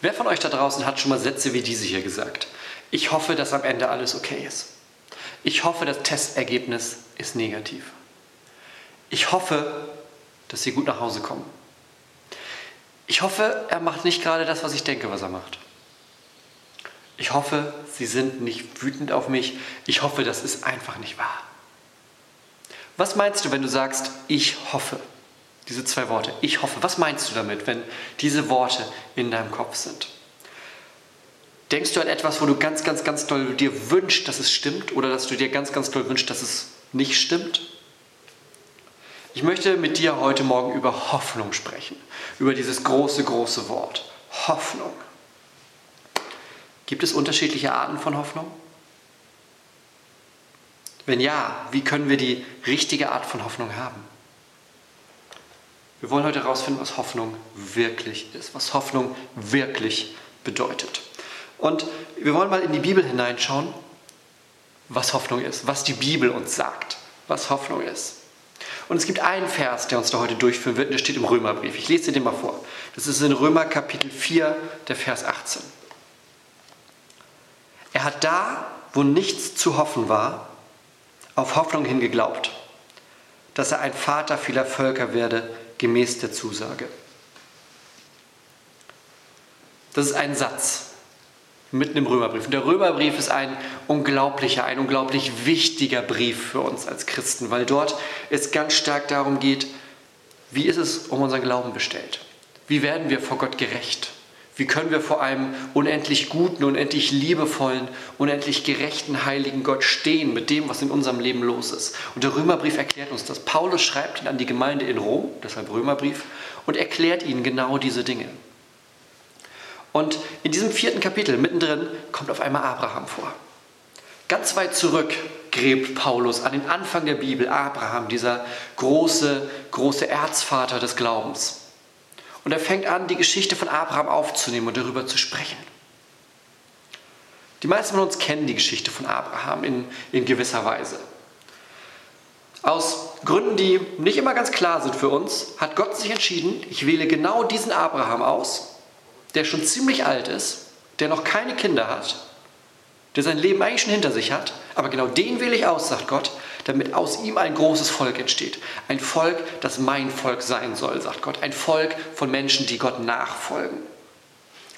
Wer von euch da draußen hat schon mal Sätze wie diese hier gesagt? Ich hoffe, dass am Ende alles okay ist. Ich hoffe, das Testergebnis ist negativ. Ich hoffe, dass Sie gut nach Hause kommen. Ich hoffe, er macht nicht gerade das, was ich denke, was er macht. Ich hoffe, Sie sind nicht wütend auf mich. Ich hoffe, das ist einfach nicht wahr. Was meinst du, wenn du sagst, ich hoffe? Diese zwei Worte, ich hoffe. Was meinst du damit, wenn diese Worte in deinem Kopf sind? Denkst du an etwas, wo du ganz, ganz, ganz doll dir wünschst, dass es stimmt oder dass du dir ganz, ganz doll wünschst, dass es nicht stimmt? Ich möchte mit dir heute Morgen über Hoffnung sprechen, über dieses große, große Wort. Hoffnung. Gibt es unterschiedliche Arten von Hoffnung? Wenn ja, wie können wir die richtige Art von Hoffnung haben? Wir wollen heute herausfinden, was Hoffnung wirklich ist, was Hoffnung wirklich bedeutet. Und wir wollen mal in die Bibel hineinschauen, was Hoffnung ist, was die Bibel uns sagt, was Hoffnung ist. Und es gibt einen Vers, der uns da heute durchführen wird, und der steht im Römerbrief. Ich lese den mal vor. Das ist in Römer Kapitel 4, der Vers 18. Er hat da, wo nichts zu hoffen war, auf Hoffnung hin geglaubt, dass er ein Vater vieler Völker werde, gemäß der Zusage. Das ist ein Satz mitten im Römerbrief. Und der Römerbrief ist ein unglaublicher, ein unglaublich wichtiger Brief für uns als Christen, weil dort es ganz stark darum geht, wie ist es um unseren Glauben bestellt? Wie werden wir vor Gott gerecht? Wie können wir vor einem unendlich guten, unendlich liebevollen, unendlich gerechten, heiligen Gott stehen mit dem, was in unserem Leben los ist? Und der Römerbrief erklärt uns das. Paulus schreibt ihn an die Gemeinde in Rom, deshalb Römerbrief, und erklärt ihnen genau diese Dinge. Und in diesem vierten Kapitel, mittendrin, kommt auf einmal Abraham vor. Ganz weit zurück gräbt Paulus an den Anfang der Bibel Abraham, dieser große, große Erzvater des Glaubens. Und er fängt an, die Geschichte von Abraham aufzunehmen und darüber zu sprechen. Die meisten von uns kennen die Geschichte von Abraham in, in gewisser Weise. Aus Gründen, die nicht immer ganz klar sind für uns, hat Gott sich entschieden, ich wähle genau diesen Abraham aus, der schon ziemlich alt ist, der noch keine Kinder hat, der sein Leben eigentlich schon hinter sich hat, aber genau den wähle ich aus, sagt Gott, damit aus ihm ein großes Volk entsteht. Ein Volk, das mein Volk sein soll, sagt Gott. Ein Volk von Menschen, die Gott nachfolgen.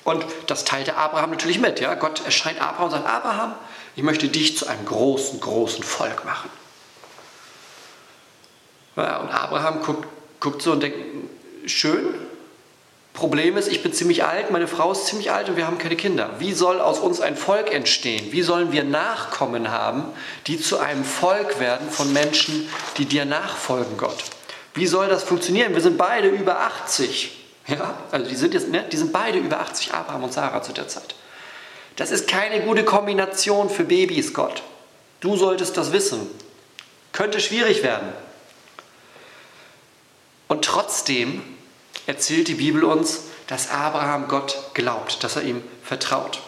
Und das teilte Abraham natürlich mit. Ja? Gott erscheint Abraham und sagt, Abraham, ich möchte dich zu einem großen, großen Volk machen. Ja, und Abraham guckt, guckt so und denkt, schön, Problem ist, ich bin ziemlich alt, meine Frau ist ziemlich alt und wir haben keine Kinder. Wie soll aus uns ein Volk entstehen? Wie sollen wir Nachkommen haben, die zu einem Volk werden von Menschen, die dir nachfolgen, Gott? Wie soll das funktionieren? Wir sind beide über 80. Ja, also die sind jetzt, ne, die sind beide über 80, Abraham und Sarah zu der Zeit. Das ist keine gute Kombination für Babys, Gott. Du solltest das wissen. Könnte schwierig werden. Und trotzdem erzählt die Bibel uns, dass Abraham Gott glaubt, dass er ihm vertraut.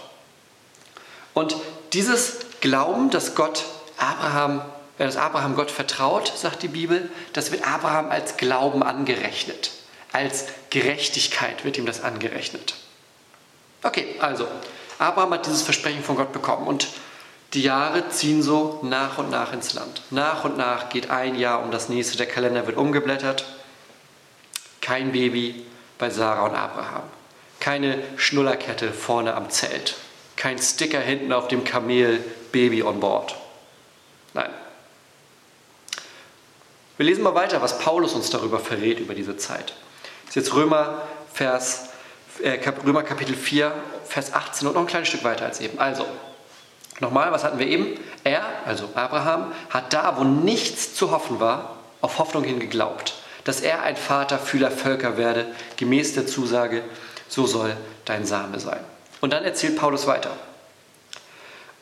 Und dieses Glauben, dass Gott Abraham, äh, dass Abraham Gott vertraut, sagt die Bibel, das wird Abraham als Glauben angerechnet. Als Gerechtigkeit wird ihm das angerechnet. Okay, also, Abraham hat dieses Versprechen von Gott bekommen und die Jahre ziehen so nach und nach ins Land. Nach und nach geht ein Jahr um das nächste, der Kalender wird umgeblättert kein Baby bei Sarah und Abraham. Keine Schnullerkette vorne am Zelt. Kein Sticker hinten auf dem Kamel Baby on board. Nein. Wir lesen mal weiter, was Paulus uns darüber verrät, über diese Zeit. Das ist jetzt Römer, Vers, äh, Römer Kapitel 4, Vers 18 und noch ein kleines Stück weiter als eben. Also, nochmal, was hatten wir eben? Er, also Abraham, hat da, wo nichts zu hoffen war, auf Hoffnung hin geglaubt dass er ein Vater vieler Völker werde, gemäß der Zusage, so soll dein Same sein. Und dann erzählt Paulus weiter.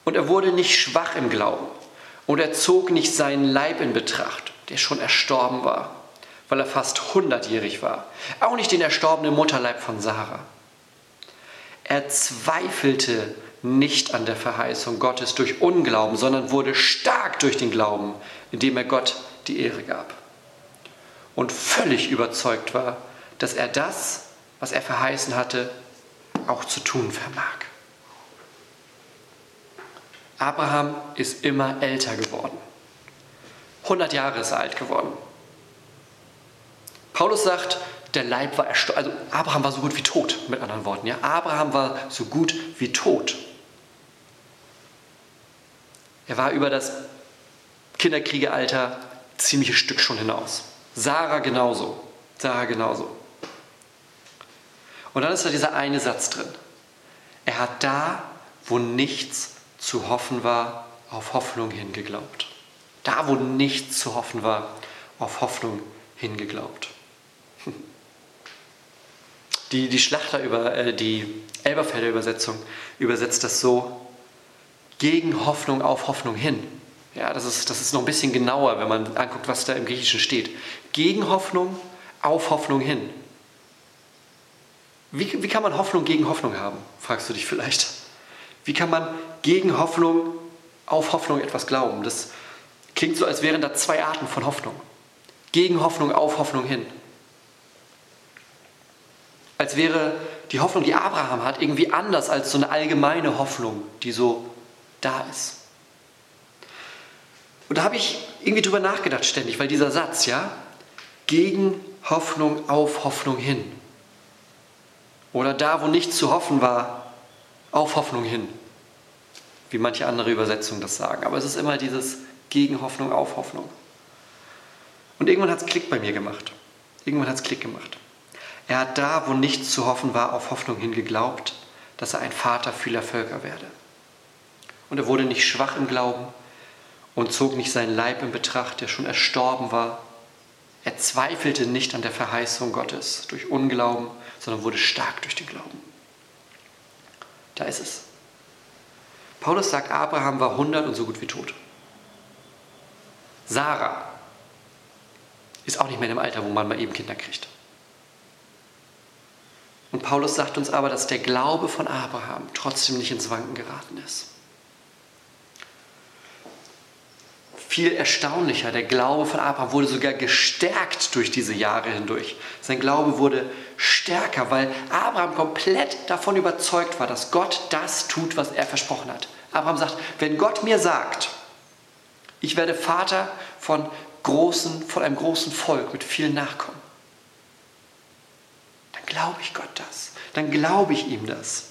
Und er wurde nicht schwach im Glauben. Und er zog nicht seinen Leib in Betracht, der schon erstorben war, weil er fast hundertjährig war. Auch nicht den erstorbenen Mutterleib von Sarah. Er zweifelte nicht an der Verheißung Gottes durch Unglauben, sondern wurde stark durch den Glauben, indem er Gott die Ehre gab. Und völlig überzeugt war, dass er das, was er verheißen hatte, auch zu tun vermag. Abraham ist immer älter geworden. 100 Jahre ist er alt geworden. Paulus sagt, der Leib war erstorben. Also Abraham war so gut wie tot, mit anderen Worten. Ja? Abraham war so gut wie tot. Er war über das Kinderkriegealter ziemliches Stück schon hinaus. Sarah genauso. Sarah genauso. Und dann ist da dieser eine Satz drin. Er hat da, wo nichts zu hoffen war, auf Hoffnung hingeglaubt. Da, wo nichts zu hoffen war, auf Hoffnung hingeglaubt. Die, die Schlachter über äh, die Elberfelder Übersetzung übersetzt das so: gegen Hoffnung auf Hoffnung hin. Ja, das ist, das ist noch ein bisschen genauer, wenn man anguckt, was da im Griechischen steht. Gegen Hoffnung auf Hoffnung hin. Wie, wie kann man Hoffnung gegen Hoffnung haben, fragst du dich vielleicht. Wie kann man gegen Hoffnung auf Hoffnung etwas glauben? Das klingt so, als wären da zwei Arten von Hoffnung. Gegen Hoffnung auf Hoffnung hin. Als wäre die Hoffnung, die Abraham hat, irgendwie anders als so eine allgemeine Hoffnung, die so da ist. Und da habe ich irgendwie drüber nachgedacht ständig, weil dieser Satz, ja, gegen Hoffnung auf Hoffnung hin. Oder da, wo nichts zu hoffen war, auf Hoffnung hin. Wie manche andere Übersetzungen das sagen. Aber es ist immer dieses gegen Hoffnung auf Hoffnung. Und irgendwann hat es Klick bei mir gemacht. Irgendwann hat es Klick gemacht. Er hat da, wo nichts zu hoffen war, auf Hoffnung hin geglaubt, dass er ein Vater vieler Völker werde. Und er wurde nicht schwach im Glauben und zog nicht seinen Leib in Betracht, der schon erstorben war. Er zweifelte nicht an der Verheißung Gottes durch Unglauben, sondern wurde stark durch den Glauben. Da ist es. Paulus sagt, Abraham war 100 und so gut wie tot. Sarah ist auch nicht mehr im Alter, wo man mal eben Kinder kriegt. Und Paulus sagt uns aber, dass der Glaube von Abraham trotzdem nicht ins Wanken geraten ist. Viel erstaunlicher, der Glaube von Abraham wurde sogar gestärkt durch diese Jahre hindurch. Sein Glaube wurde stärker, weil Abraham komplett davon überzeugt war, dass Gott das tut, was er versprochen hat. Abraham sagt, wenn Gott mir sagt, ich werde Vater von, großen, von einem großen Volk mit vielen Nachkommen, dann glaube ich Gott das. Dann glaube ich ihm das.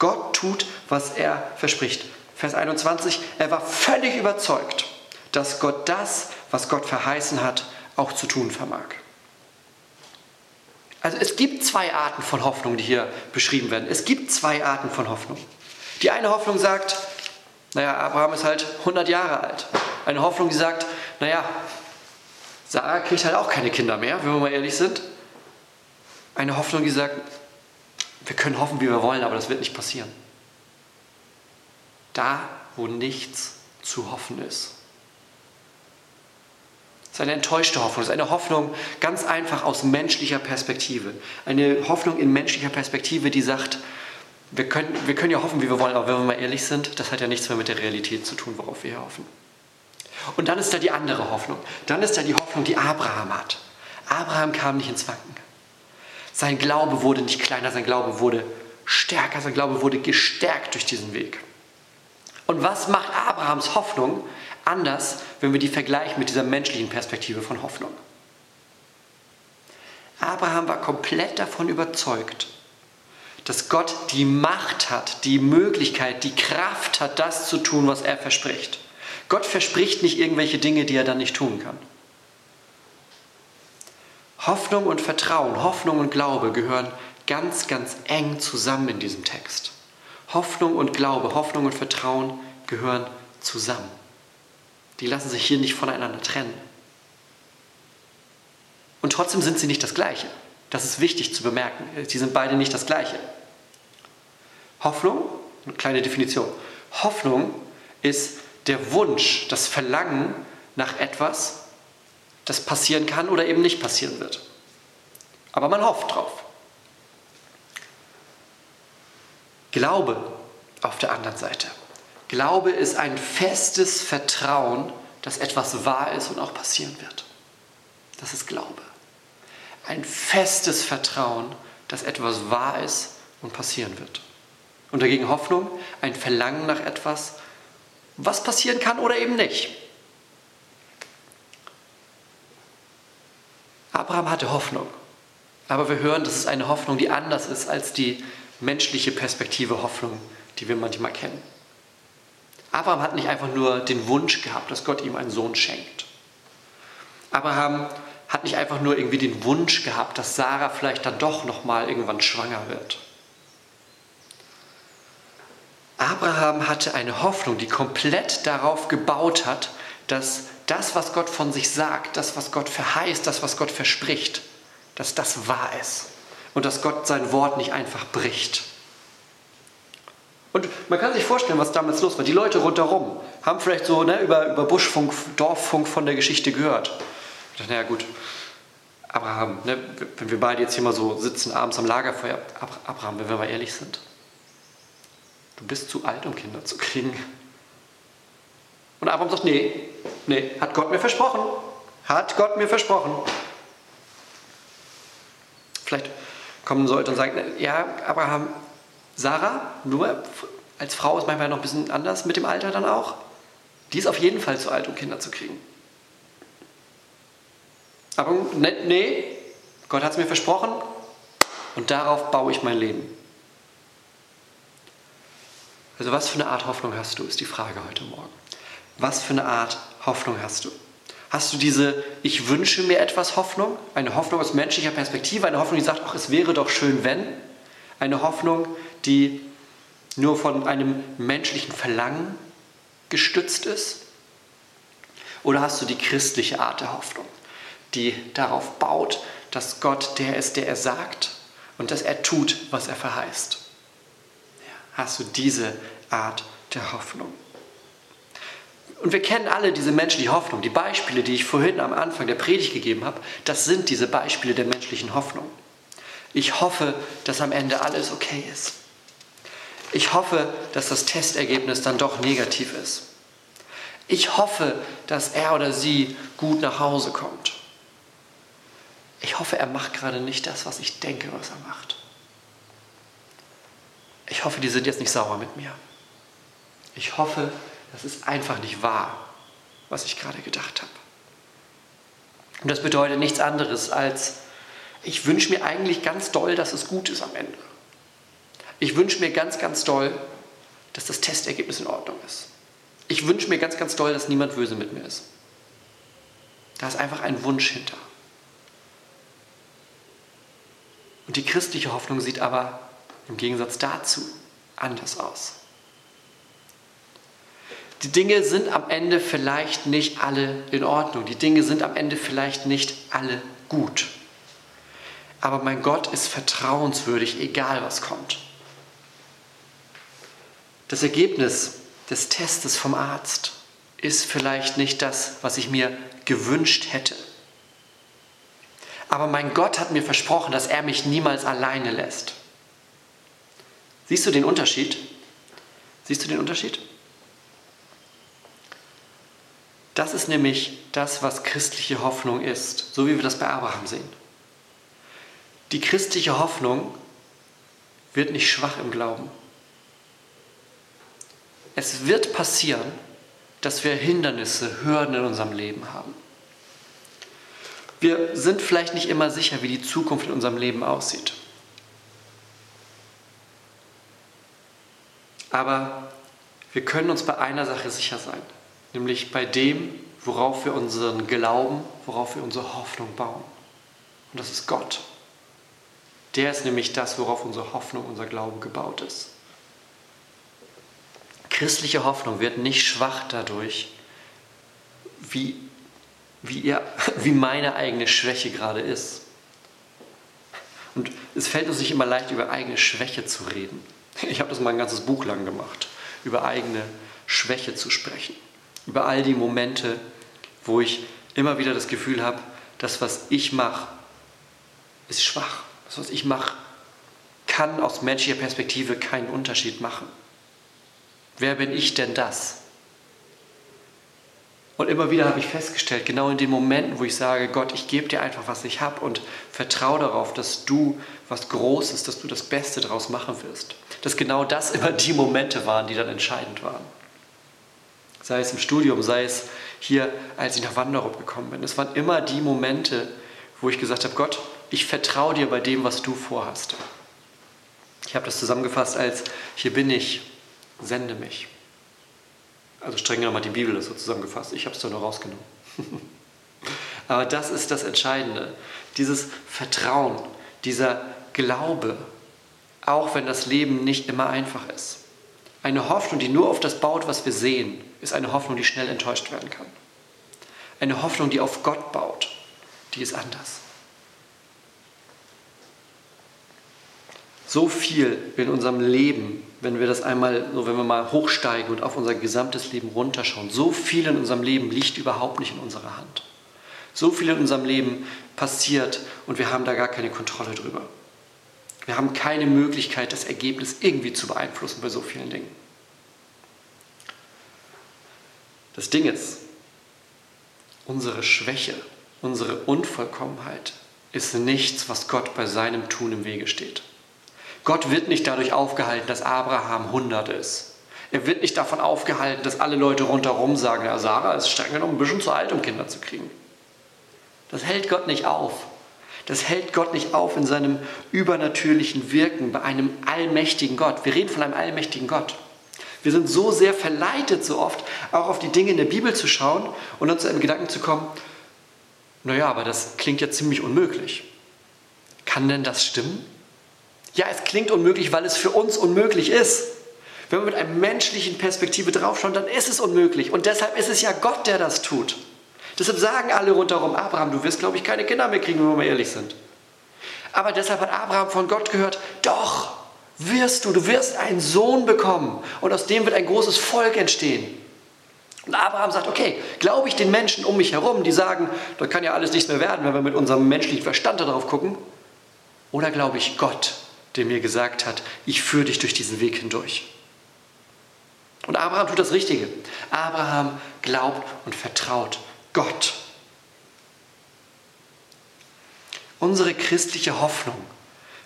Gott tut, was er verspricht. Vers 21, er war völlig überzeugt dass Gott das, was Gott verheißen hat, auch zu tun vermag. Also es gibt zwei Arten von Hoffnung, die hier beschrieben werden. Es gibt zwei Arten von Hoffnung. Die eine Hoffnung sagt, naja, Abraham ist halt 100 Jahre alt. Eine Hoffnung, die sagt, naja, Sarah kriegt halt auch keine Kinder mehr, wenn wir mal ehrlich sind. Eine Hoffnung, die sagt, wir können hoffen, wie wir wollen, aber das wird nicht passieren. Da, wo nichts zu hoffen ist. Es ist eine enttäuschte Hoffnung. Es ist eine Hoffnung ganz einfach aus menschlicher Perspektive. Eine Hoffnung in menschlicher Perspektive, die sagt, wir können, wir können ja hoffen, wie wir wollen, aber wenn wir mal ehrlich sind, das hat ja nichts mehr mit der Realität zu tun, worauf wir hier hoffen. Und dann ist da die andere Hoffnung. Dann ist da die Hoffnung, die Abraham hat. Abraham kam nicht ins Wanken. Sein Glaube wurde nicht kleiner, sein Glaube wurde stärker, sein Glaube wurde gestärkt durch diesen Weg. Und was macht Abrahams Hoffnung? Anders, wenn wir die vergleichen mit dieser menschlichen Perspektive von Hoffnung. Abraham war komplett davon überzeugt, dass Gott die Macht hat, die Möglichkeit, die Kraft hat, das zu tun, was er verspricht. Gott verspricht nicht irgendwelche Dinge, die er dann nicht tun kann. Hoffnung und Vertrauen, Hoffnung und Glaube gehören ganz, ganz eng zusammen in diesem Text. Hoffnung und Glaube, Hoffnung und Vertrauen gehören zusammen. Die lassen sich hier nicht voneinander trennen. Und trotzdem sind sie nicht das Gleiche. Das ist wichtig zu bemerken. Sie sind beide nicht das Gleiche. Hoffnung, eine kleine Definition. Hoffnung ist der Wunsch, das Verlangen nach etwas, das passieren kann oder eben nicht passieren wird. Aber man hofft drauf. Glaube auf der anderen Seite. Glaube ist ein festes Vertrauen, dass etwas wahr ist und auch passieren wird. Das ist Glaube. Ein festes Vertrauen, dass etwas wahr ist und passieren wird. Und dagegen Hoffnung, ein Verlangen nach etwas, was passieren kann oder eben nicht. Abraham hatte Hoffnung, aber wir hören, das ist eine Hoffnung, die anders ist als die menschliche Perspektive Hoffnung, die wir manchmal kennen. Abraham hat nicht einfach nur den Wunsch gehabt, dass Gott ihm einen Sohn schenkt. Abraham hat nicht einfach nur irgendwie den Wunsch gehabt, dass Sarah vielleicht dann doch noch mal irgendwann schwanger wird. Abraham hatte eine Hoffnung, die komplett darauf gebaut hat, dass das, was Gott von sich sagt, das, was Gott verheißt, das, was Gott verspricht, dass das wahr ist und dass Gott sein Wort nicht einfach bricht. Und man kann sich vorstellen, was damals los war. Die Leute rundherum haben vielleicht so ne, über, über Buschfunk, Dorffunk von der Geschichte gehört. Ich dachte, naja gut, Abraham, ne, wenn wir beide jetzt hier mal so sitzen abends am Lagerfeuer, Abraham, wenn wir mal ehrlich sind, du bist zu alt, um Kinder zu kriegen. Und Abraham sagt, nee, nee, hat Gott mir versprochen. Hat Gott mir versprochen. Vielleicht kommen sollte und sagen, ja, Abraham, Sarah, nur als Frau ist manchmal noch ein bisschen anders mit dem Alter dann auch. Die ist auf jeden Fall zu alt, um Kinder zu kriegen. Aber nee, Gott hat es mir versprochen und darauf baue ich mein Leben. Also was für eine Art Hoffnung hast du, ist die Frage heute Morgen. Was für eine Art Hoffnung hast du? Hast du diese Ich wünsche mir etwas Hoffnung? Eine Hoffnung aus menschlicher Perspektive, eine Hoffnung, die sagt, ach, es wäre doch schön, wenn? Eine Hoffnung, die nur von einem menschlichen Verlangen gestützt ist? Oder hast du die christliche Art der Hoffnung, die darauf baut, dass Gott der ist, der er sagt und dass er tut, was er verheißt? Hast du diese Art der Hoffnung? Und wir kennen alle diese menschliche Hoffnung. Die Beispiele, die ich vorhin am Anfang der Predigt gegeben habe, das sind diese Beispiele der menschlichen Hoffnung. Ich hoffe, dass am Ende alles okay ist. Ich hoffe, dass das Testergebnis dann doch negativ ist. Ich hoffe, dass er oder sie gut nach Hause kommt. Ich hoffe, er macht gerade nicht das, was ich denke, was er macht. Ich hoffe, die sind jetzt nicht sauer mit mir. Ich hoffe, das ist einfach nicht wahr, was ich gerade gedacht habe. Und das bedeutet nichts anderes als, ich wünsche mir eigentlich ganz doll, dass es gut ist am Ende. Ich wünsche mir ganz, ganz doll, dass das Testergebnis in Ordnung ist. Ich wünsche mir ganz, ganz doll, dass niemand böse mit mir ist. Da ist einfach ein Wunsch hinter. Und die christliche Hoffnung sieht aber im Gegensatz dazu anders aus. Die Dinge sind am Ende vielleicht nicht alle in Ordnung. Die Dinge sind am Ende vielleicht nicht alle gut. Aber mein Gott ist vertrauenswürdig, egal was kommt. Das Ergebnis des Testes vom Arzt ist vielleicht nicht das, was ich mir gewünscht hätte. Aber mein Gott hat mir versprochen, dass er mich niemals alleine lässt. Siehst du den Unterschied? Siehst du den Unterschied? Das ist nämlich das, was christliche Hoffnung ist, so wie wir das bei Abraham sehen. Die christliche Hoffnung wird nicht schwach im Glauben. Es wird passieren, dass wir Hindernisse, Hürden in unserem Leben haben. Wir sind vielleicht nicht immer sicher, wie die Zukunft in unserem Leben aussieht. Aber wir können uns bei einer Sache sicher sein, nämlich bei dem, worauf wir unseren Glauben, worauf wir unsere Hoffnung bauen. Und das ist Gott. Der ist nämlich das, worauf unsere Hoffnung, unser Glaube gebaut ist. Christliche Hoffnung wird nicht schwach dadurch, wie, wie, ihr, wie meine eigene Schwäche gerade ist. Und es fällt uns nicht immer leicht, über eigene Schwäche zu reden. Ich habe das mal ein ganzes Buch lang gemacht. über eigene Schwäche zu sprechen. Über all die Momente, wo ich immer wieder das Gefühl habe, das, was ich mache, ist schwach. Das, was ich mache, kann aus menschlicher Perspektive keinen Unterschied machen. Wer bin ich denn das? Und immer wieder habe ich festgestellt, genau in den Momenten, wo ich sage, Gott, ich gebe dir einfach, was ich habe und vertraue darauf, dass du was Großes, dass du das Beste daraus machen wirst. Dass genau das immer die Momente waren, die dann entscheidend waren. Sei es im Studium, sei es hier, als ich nach Wanderup gekommen bin. Es waren immer die Momente, wo ich gesagt habe, Gott, ich vertraue dir bei dem, was du vorhast. Ich habe das zusammengefasst als, hier bin ich, sende mich. Also streng genommen hat die Bibel das so zusammengefasst. Ich habe es doch nur rausgenommen. Aber das ist das Entscheidende. Dieses Vertrauen, dieser Glaube, auch wenn das Leben nicht immer einfach ist. Eine Hoffnung, die nur auf das baut, was wir sehen, ist eine Hoffnung, die schnell enttäuscht werden kann. Eine Hoffnung, die auf Gott baut, die ist anders. So viel in unserem Leben wenn wir das einmal, so wenn wir mal hochsteigen und auf unser gesamtes Leben runterschauen, so viel in unserem Leben liegt überhaupt nicht in unserer Hand. So viel in unserem Leben passiert und wir haben da gar keine Kontrolle drüber. Wir haben keine Möglichkeit, das Ergebnis irgendwie zu beeinflussen bei so vielen Dingen. Das Ding ist, unsere Schwäche, unsere Unvollkommenheit ist nichts, was Gott bei seinem Tun im Wege steht. Gott wird nicht dadurch aufgehalten, dass Abraham 100 ist. Er wird nicht davon aufgehalten, dass alle Leute rundherum sagen, ja, Sarah ist streng genommen ein bisschen zu alt, um Kinder zu kriegen. Das hält Gott nicht auf. Das hält Gott nicht auf in seinem übernatürlichen Wirken bei einem allmächtigen Gott. Wir reden von einem allmächtigen Gott. Wir sind so sehr verleitet, so oft auch auf die Dinge in der Bibel zu schauen und dann zu einem Gedanken zu kommen, naja, aber das klingt ja ziemlich unmöglich. Kann denn das stimmen? Ja, es klingt unmöglich, weil es für uns unmöglich ist. Wenn wir mit einer menschlichen Perspektive draufschauen, dann ist es unmöglich. Und deshalb ist es ja Gott, der das tut. Deshalb sagen alle rundherum, Abraham, du wirst, glaube ich, keine Kinder mehr kriegen, wenn wir mal ehrlich sind. Aber deshalb hat Abraham von Gott gehört, doch, wirst du, du wirst einen Sohn bekommen und aus dem wird ein großes Volk entstehen. Und Abraham sagt, okay, glaube ich den Menschen um mich herum, die sagen, da kann ja alles nichts mehr werden, wenn wir mit unserem menschlichen Verstand darauf gucken, oder glaube ich Gott, der mir gesagt hat, ich führe dich durch diesen Weg hindurch. Und Abraham tut das Richtige. Abraham glaubt und vertraut Gott. Unsere christliche Hoffnung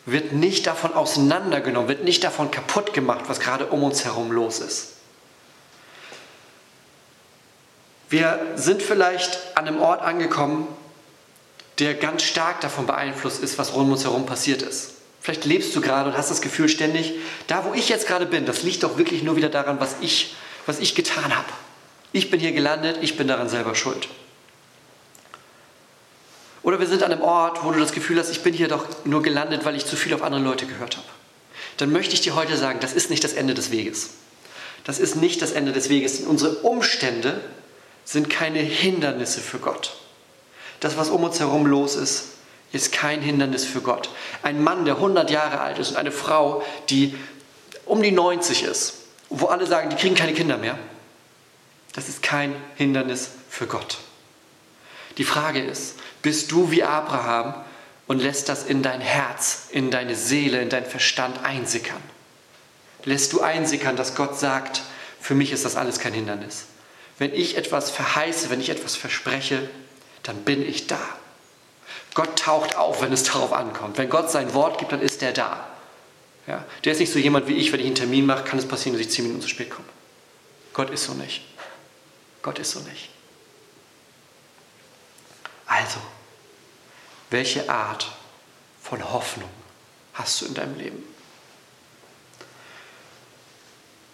wird nicht davon auseinandergenommen, wird nicht davon kaputt gemacht, was gerade um uns herum los ist. Wir sind vielleicht an einem Ort angekommen, der ganz stark davon beeinflusst ist, was um uns herum passiert ist. Vielleicht lebst du gerade und hast das Gefühl ständig, da wo ich jetzt gerade bin, das liegt doch wirklich nur wieder daran, was ich, was ich getan habe. Ich bin hier gelandet, ich bin daran selber schuld. Oder wir sind an einem Ort, wo du das Gefühl hast, ich bin hier doch nur gelandet, weil ich zu viel auf andere Leute gehört habe. Dann möchte ich dir heute sagen, das ist nicht das Ende des Weges. Das ist nicht das Ende des Weges. Unsere Umstände sind keine Hindernisse für Gott. Das, was um uns herum los ist, ist kein Hindernis für Gott. Ein Mann, der 100 Jahre alt ist und eine Frau, die um die 90 ist, wo alle sagen, die kriegen keine Kinder mehr, das ist kein Hindernis für Gott. Die Frage ist, bist du wie Abraham und lässt das in dein Herz, in deine Seele, in deinen Verstand einsickern? Lässt du einsickern, dass Gott sagt, für mich ist das alles kein Hindernis. Wenn ich etwas verheiße, wenn ich etwas verspreche, dann bin ich da. Gott taucht auf, wenn es darauf ankommt. Wenn Gott sein Wort gibt, dann ist er da. Ja? Der ist nicht so jemand wie ich, wenn ich einen Termin mache, kann es passieren, dass ich zehn Minuten zu spät komme. Gott ist so nicht. Gott ist so nicht. Also, welche Art von Hoffnung hast du in deinem Leben?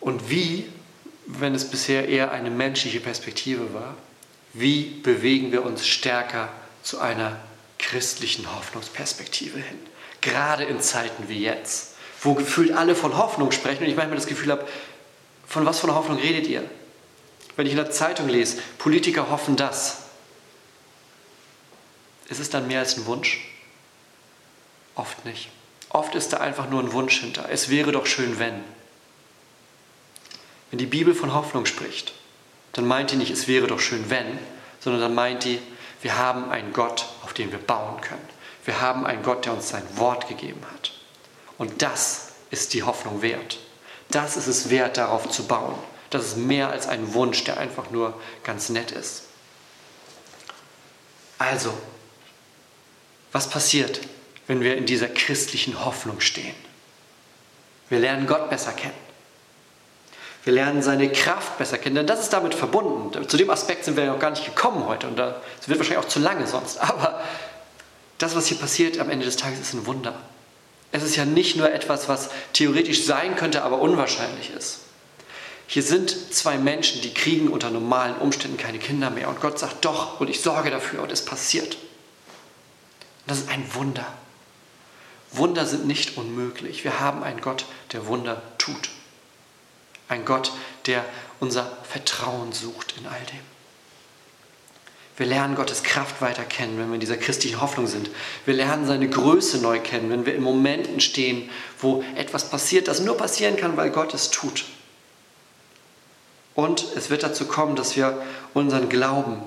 Und wie, wenn es bisher eher eine menschliche Perspektive war, wie bewegen wir uns stärker zu einer christlichen Hoffnungsperspektive hin. Gerade in Zeiten wie jetzt, wo gefühlt alle von Hoffnung sprechen und ich manchmal das Gefühl habe, von was von Hoffnung redet ihr? Wenn ich in der Zeitung lese, Politiker hoffen das. Ist es dann mehr als ein Wunsch? Oft nicht. Oft ist da einfach nur ein Wunsch hinter. Es wäre doch schön, wenn. Wenn die Bibel von Hoffnung spricht, dann meint die nicht, es wäre doch schön, wenn, sondern dann meint die, wir haben einen Gott, auf den wir bauen können. Wir haben einen Gott, der uns sein Wort gegeben hat. Und das ist die Hoffnung wert. Das ist es wert, darauf zu bauen. Das ist mehr als ein Wunsch, der einfach nur ganz nett ist. Also, was passiert, wenn wir in dieser christlichen Hoffnung stehen? Wir lernen Gott besser kennen. Wir lernen seine Kraft besser kennen, denn das ist damit verbunden. Zu dem Aspekt sind wir ja noch gar nicht gekommen heute und das wird wahrscheinlich auch zu lange sonst. Aber das, was hier passiert am Ende des Tages, ist ein Wunder. Es ist ja nicht nur etwas, was theoretisch sein könnte, aber unwahrscheinlich ist. Hier sind zwei Menschen, die kriegen unter normalen Umständen keine Kinder mehr und Gott sagt doch und ich sorge dafür und es passiert. Das ist ein Wunder. Wunder sind nicht unmöglich. Wir haben einen Gott, der Wunder tut. Ein Gott, der unser Vertrauen sucht in all dem. Wir lernen Gottes Kraft weiter kennen, wenn wir in dieser christlichen Hoffnung sind. Wir lernen seine Größe neu kennen, wenn wir in Momenten stehen, wo etwas passiert, das nur passieren kann, weil Gott es tut. Und es wird dazu kommen, dass wir unseren Glauben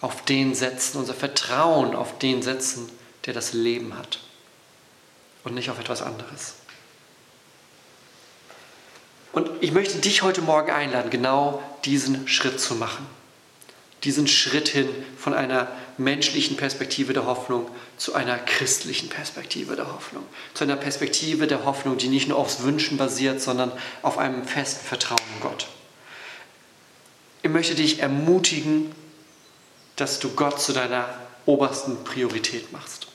auf den setzen, unser Vertrauen auf den setzen, der das Leben hat und nicht auf etwas anderes. Und ich möchte dich heute Morgen einladen, genau diesen Schritt zu machen. Diesen Schritt hin von einer menschlichen Perspektive der Hoffnung zu einer christlichen Perspektive der Hoffnung. Zu einer Perspektive der Hoffnung, die nicht nur aufs Wünschen basiert, sondern auf einem festen Vertrauen in Gott. Ich möchte dich ermutigen, dass du Gott zu deiner obersten Priorität machst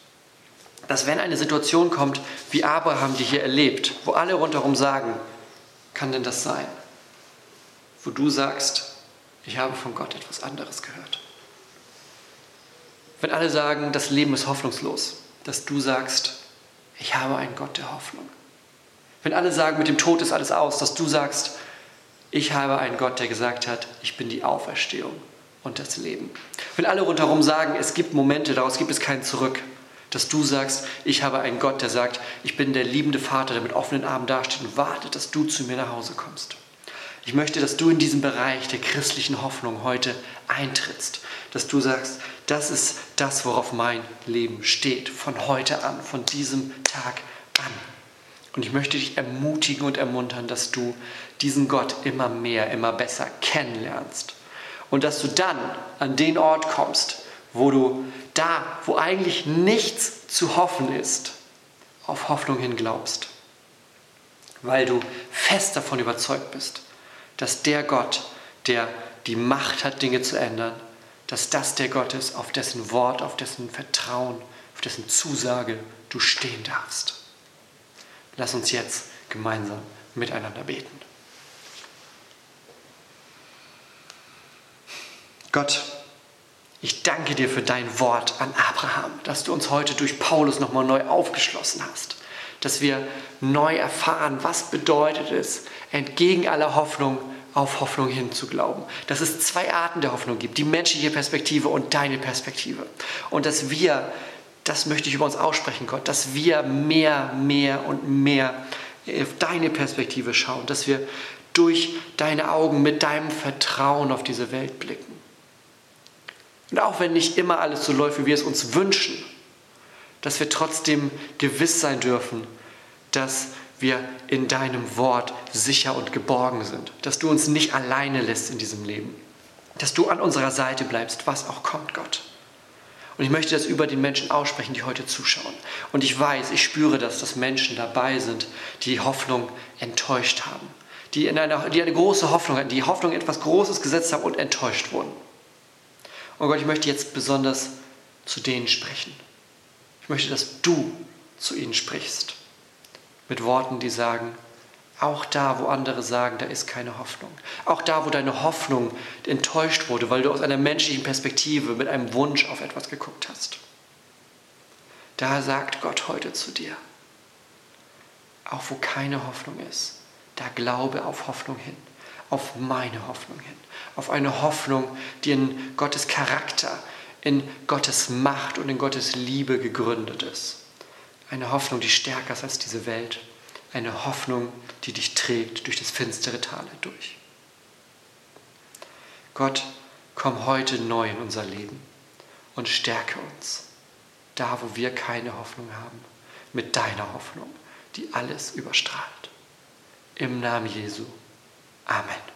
dass wenn eine Situation kommt, wie Abraham die hier erlebt, wo alle rundherum sagen, kann denn das sein? Wo du sagst, ich habe von Gott etwas anderes gehört. Wenn alle sagen, das Leben ist hoffnungslos, dass du sagst, ich habe einen Gott der Hoffnung. Wenn alle sagen, mit dem Tod ist alles aus, dass du sagst, ich habe einen Gott, der gesagt hat, ich bin die Auferstehung und das Leben. Wenn alle rundherum sagen, es gibt Momente, daraus gibt es kein Zurück, dass du sagst, ich habe einen Gott, der sagt, ich bin der liebende Vater, der mit offenen Armen dasteht und wartet, dass du zu mir nach Hause kommst. Ich möchte, dass du in diesen Bereich der christlichen Hoffnung heute eintrittst, dass du sagst, das ist das, worauf mein Leben steht, von heute an, von diesem Tag an. Und ich möchte dich ermutigen und ermuntern, dass du diesen Gott immer mehr, immer besser kennenlernst. Und dass du dann an den Ort kommst, wo du da, wo eigentlich nichts zu hoffen ist, auf Hoffnung hin glaubst. Weil du fest davon überzeugt bist, dass der Gott, der die Macht hat, Dinge zu ändern, dass das der Gott ist, auf dessen Wort, auf dessen Vertrauen, auf dessen Zusage du stehen darfst. Lass uns jetzt gemeinsam miteinander beten. Gott, ich danke dir für dein Wort an Abraham, dass du uns heute durch Paulus nochmal neu aufgeschlossen hast, dass wir neu erfahren, was bedeutet es, entgegen aller Hoffnung auf Hoffnung hin zu glauben. Dass es zwei Arten der Hoffnung gibt, die menschliche Perspektive und deine Perspektive. Und dass wir, das möchte ich über uns aussprechen, Gott, dass wir mehr, mehr und mehr auf deine Perspektive schauen, dass wir durch deine Augen mit deinem Vertrauen auf diese Welt blicken und auch wenn nicht immer alles so läuft, wie wir es uns wünschen, dass wir trotzdem gewiss sein dürfen, dass wir in deinem Wort sicher und geborgen sind, dass du uns nicht alleine lässt in diesem Leben, dass du an unserer Seite bleibst, was auch kommt, Gott. Und ich möchte das über den Menschen aussprechen, die heute zuschauen. Und ich weiß, ich spüre das, dass Menschen dabei sind, die Hoffnung enttäuscht haben, die, in einer, die eine große Hoffnung hatten, die Hoffnung in etwas Großes gesetzt haben und enttäuscht wurden. Und Gott, ich möchte jetzt besonders zu denen sprechen. Ich möchte, dass du zu ihnen sprichst. Mit Worten, die sagen, auch da, wo andere sagen, da ist keine Hoffnung. Auch da, wo deine Hoffnung enttäuscht wurde, weil du aus einer menschlichen Perspektive mit einem Wunsch auf etwas geguckt hast. Da sagt Gott heute zu dir, auch wo keine Hoffnung ist, da glaube auf Hoffnung hin, auf meine Hoffnung hin auf eine Hoffnung, die in Gottes Charakter, in Gottes Macht und in Gottes Liebe gegründet ist. Eine Hoffnung, die stärker ist als diese Welt. Eine Hoffnung, die dich trägt durch das finstere Tal hindurch. Gott, komm heute neu in unser Leben und stärke uns, da wo wir keine Hoffnung haben, mit deiner Hoffnung, die alles überstrahlt. Im Namen Jesu. Amen.